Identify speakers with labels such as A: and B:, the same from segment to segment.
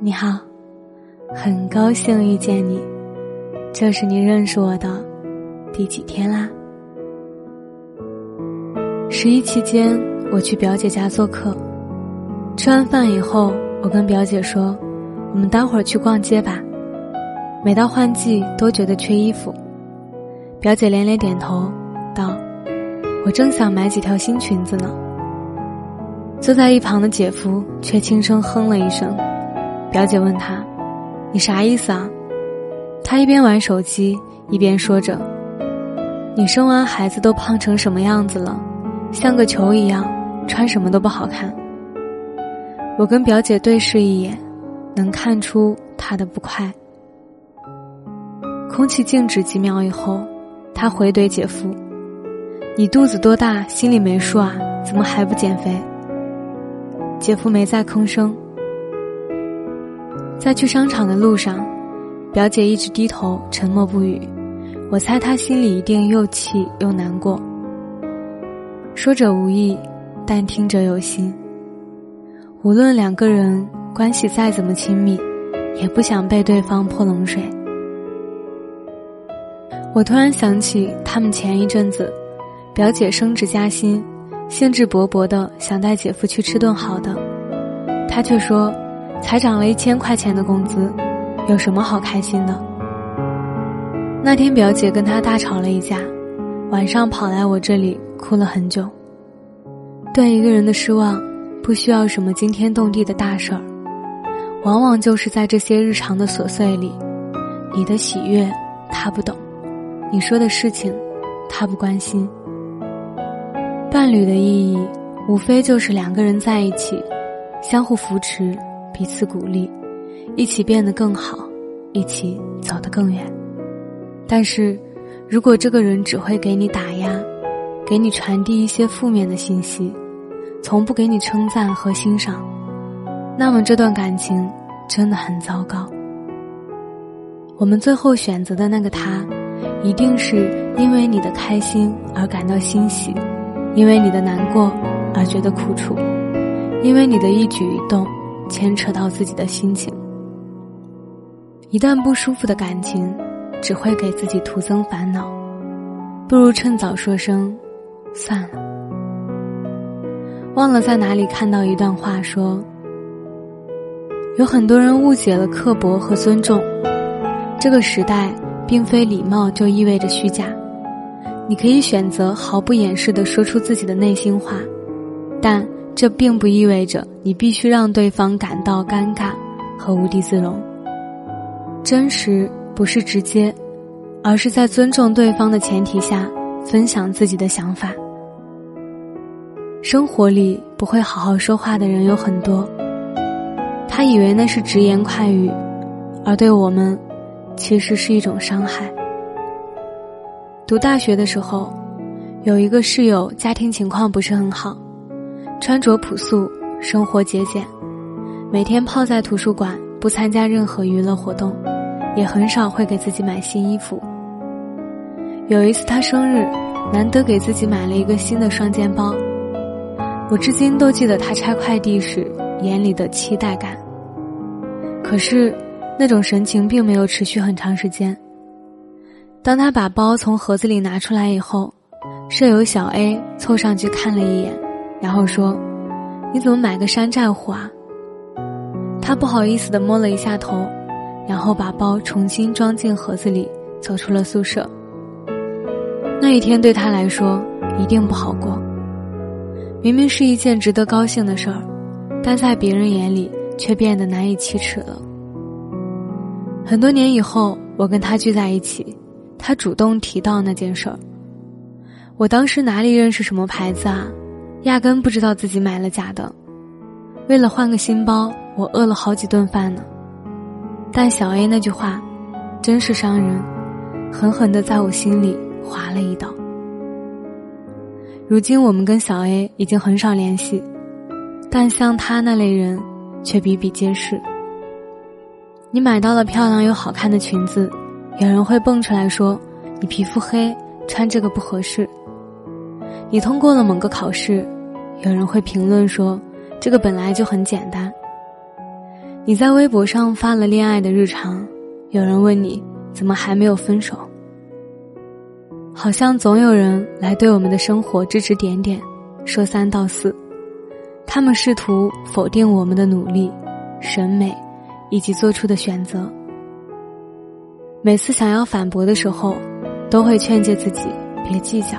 A: 你好，很高兴遇见你。这是你认识我的第几天啦？十一期间，我去表姐家做客。吃完饭以后，我跟表姐说：“我们待会儿去逛街吧。”每到换季，都觉得缺衣服。表姐连连点头，道：“我正想买几条新裙子呢。”坐在一旁的姐夫却轻声哼了一声。表姐问他：“你啥意思啊？”他一边玩手机一边说着：“你生完孩子都胖成什么样子了，像个球一样，穿什么都不好看。”我跟表姐对视一眼，能看出她的不快。空气静止几秒以后，她回怼姐夫：“你肚子多大，心里没数啊？怎么还不减肥？”姐夫没再吭声。在去商场的路上，表姐一直低头沉默不语。我猜她心里一定又气又难过。说者无意，但听者有心。无论两个人关系再怎么亲密，也不想被对方泼冷水。我突然想起，他们前一阵子，表姐升职加薪，兴致勃勃的想带姐夫去吃顿好的，他却说。才涨了一千块钱的工资，有什么好开心的？那天表姐跟他大吵了一架，晚上跑来我这里哭了很久。对一个人的失望，不需要什么惊天动地的大事儿，往往就是在这些日常的琐碎里，你的喜悦他不懂，你说的事情他不关心。伴侣的意义，无非就是两个人在一起，相互扶持。彼此鼓励，一起变得更好，一起走得更远。但是，如果这个人只会给你打压，给你传递一些负面的信息，从不给你称赞和欣赏，那么这段感情真的很糟糕。我们最后选择的那个他，一定是因为你的开心而感到欣喜，因为你的难过而觉得苦楚，因为你的一举一动。牵扯到自己的心情，一段不舒服的感情，只会给自己徒增烦恼，不如趁早说声算了。忘了在哪里看到一段话，说有很多人误解了刻薄和尊重，这个时代并非礼貌就意味着虚假，你可以选择毫不掩饰的说出自己的内心话，但。这并不意味着你必须让对方感到尴尬和无地自容。真实不是直接，而是在尊重对方的前提下分享自己的想法。生活里不会好好说话的人有很多，他以为那是直言快语，而对我们，其实是一种伤害。读大学的时候，有一个室友，家庭情况不是很好。穿着朴素，生活节俭，每天泡在图书馆，不参加任何娱乐活动，也很少会给自己买新衣服。有一次他生日，难得给自己买了一个新的双肩包，我至今都记得他拆快递时眼里的期待感。可是，那种神情并没有持续很长时间。当他把包从盒子里拿出来以后，舍友小 A 凑上去看了一眼。然后说：“你怎么买个山寨货啊？”他不好意思的摸了一下头，然后把包重新装进盒子里，走出了宿舍。那一天对他来说一定不好过。明明是一件值得高兴的事儿，但在别人眼里却变得难以启齿了。很多年以后，我跟他聚在一起，他主动提到那件事儿。我当时哪里认识什么牌子啊？压根不知道自己买了假的，为了换个新包，我饿了好几顿饭呢。但小 A 那句话，真是伤人，狠狠的在我心里划了一刀。如今我们跟小 A 已经很少联系，但像他那类人，却比比皆是。你买到了漂亮又好看的裙子，有人会蹦出来说：“你皮肤黑，穿这个不合适。”你通过了某个考试，有人会评论说：“这个本来就很简单。”你在微博上发了恋爱的日常，有人问你怎么还没有分手？好像总有人来对我们的生活指指点点，说三道四，他们试图否定我们的努力、审美以及做出的选择。每次想要反驳的时候，都会劝诫自己别计较，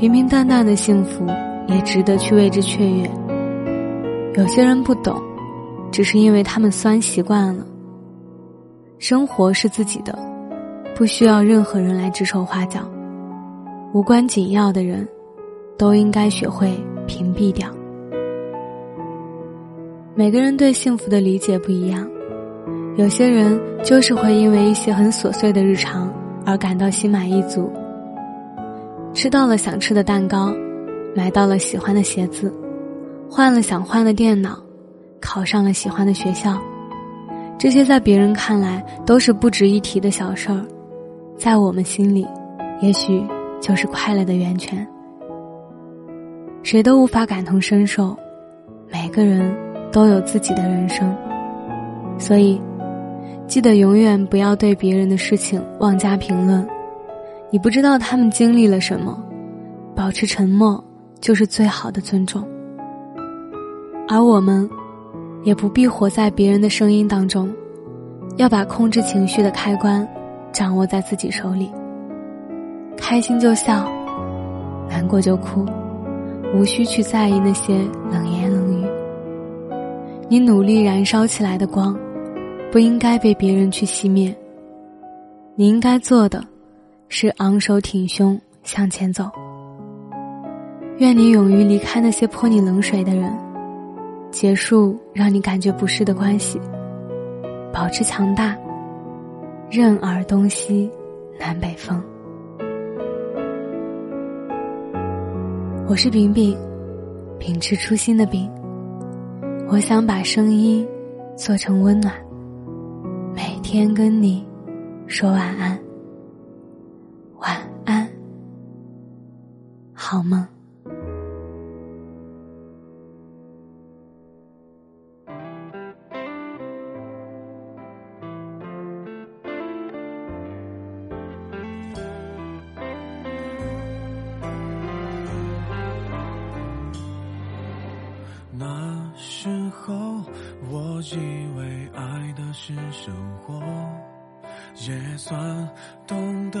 A: 平平淡淡的幸福也值得去为之雀跃。有些人不懂，只是因为他们酸习惯了。生活是自己的，不需要任何人来指手画脚。无关紧要的人，都应该学会屏蔽掉。每个人对幸福的理解不一样，有些人就是会因为一些很琐碎的日常而感到心满意足。吃到了想吃的蛋糕，买到了喜欢的鞋子，换了想换的电脑，考上了喜欢的学校，这些在别人看来都是不值一提的小事儿，在我们心里，也许。就是快乐的源泉。谁都无法感同身受，每个人都有自己的人生，所以记得永远不要对别人的事情妄加评论。你不知道他们经历了什么，保持沉默就是最好的尊重。而我们，也不必活在别人的声音当中，要把控制情绪的开关掌握在自己手里。开心就笑，难过就哭，无需去在意那些冷言冷语。你努力燃烧起来的光，不应该被别人去熄灭。你应该做的，是昂首挺胸向前走。愿你勇于离开那些泼你冷水的人，结束让你感觉不适的关系，保持强大，任尔东西南北风。我是饼饼，秉持初心的饼。我想把声音做成温暖，每天跟你说晚安，好吗？那时候我。
B: 以为爱的是生活，也算懂得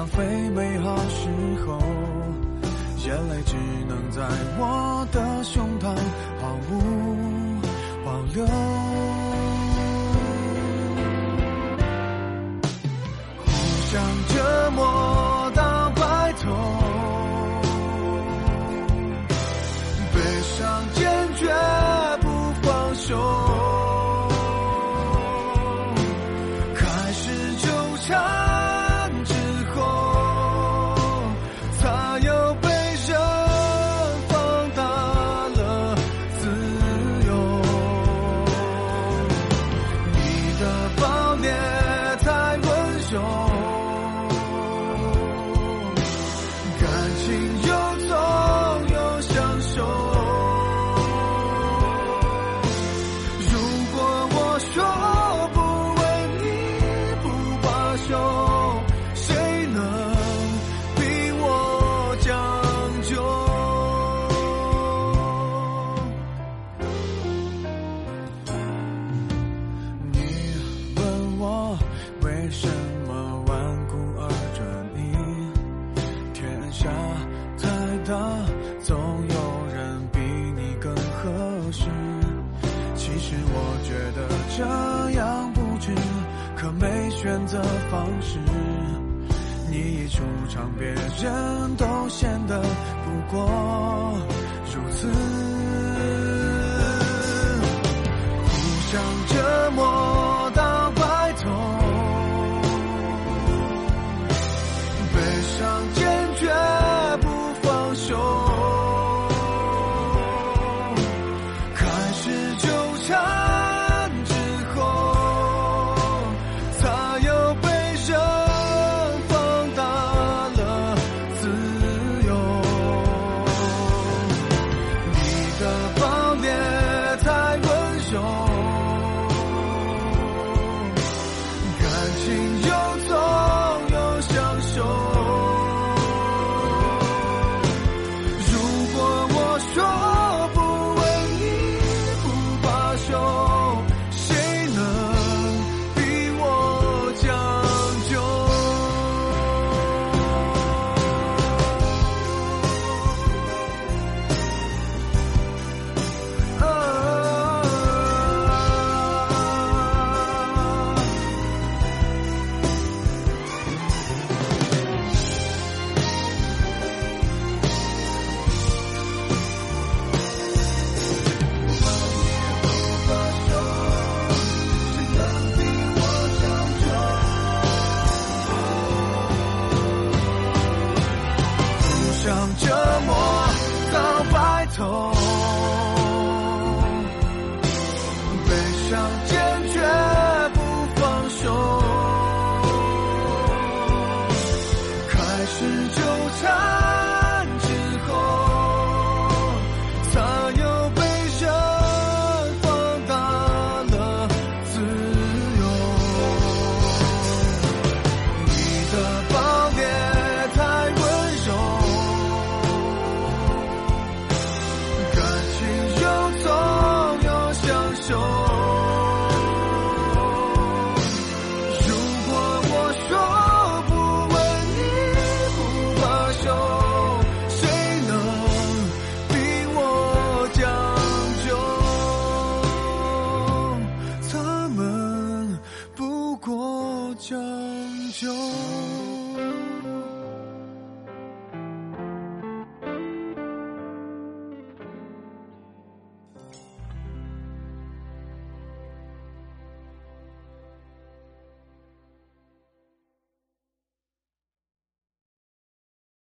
B: 浪费美好时候，眼泪只能在我的胸膛毫无保留。互相折磨你一出场别人都显得不过如此。互相折磨。call.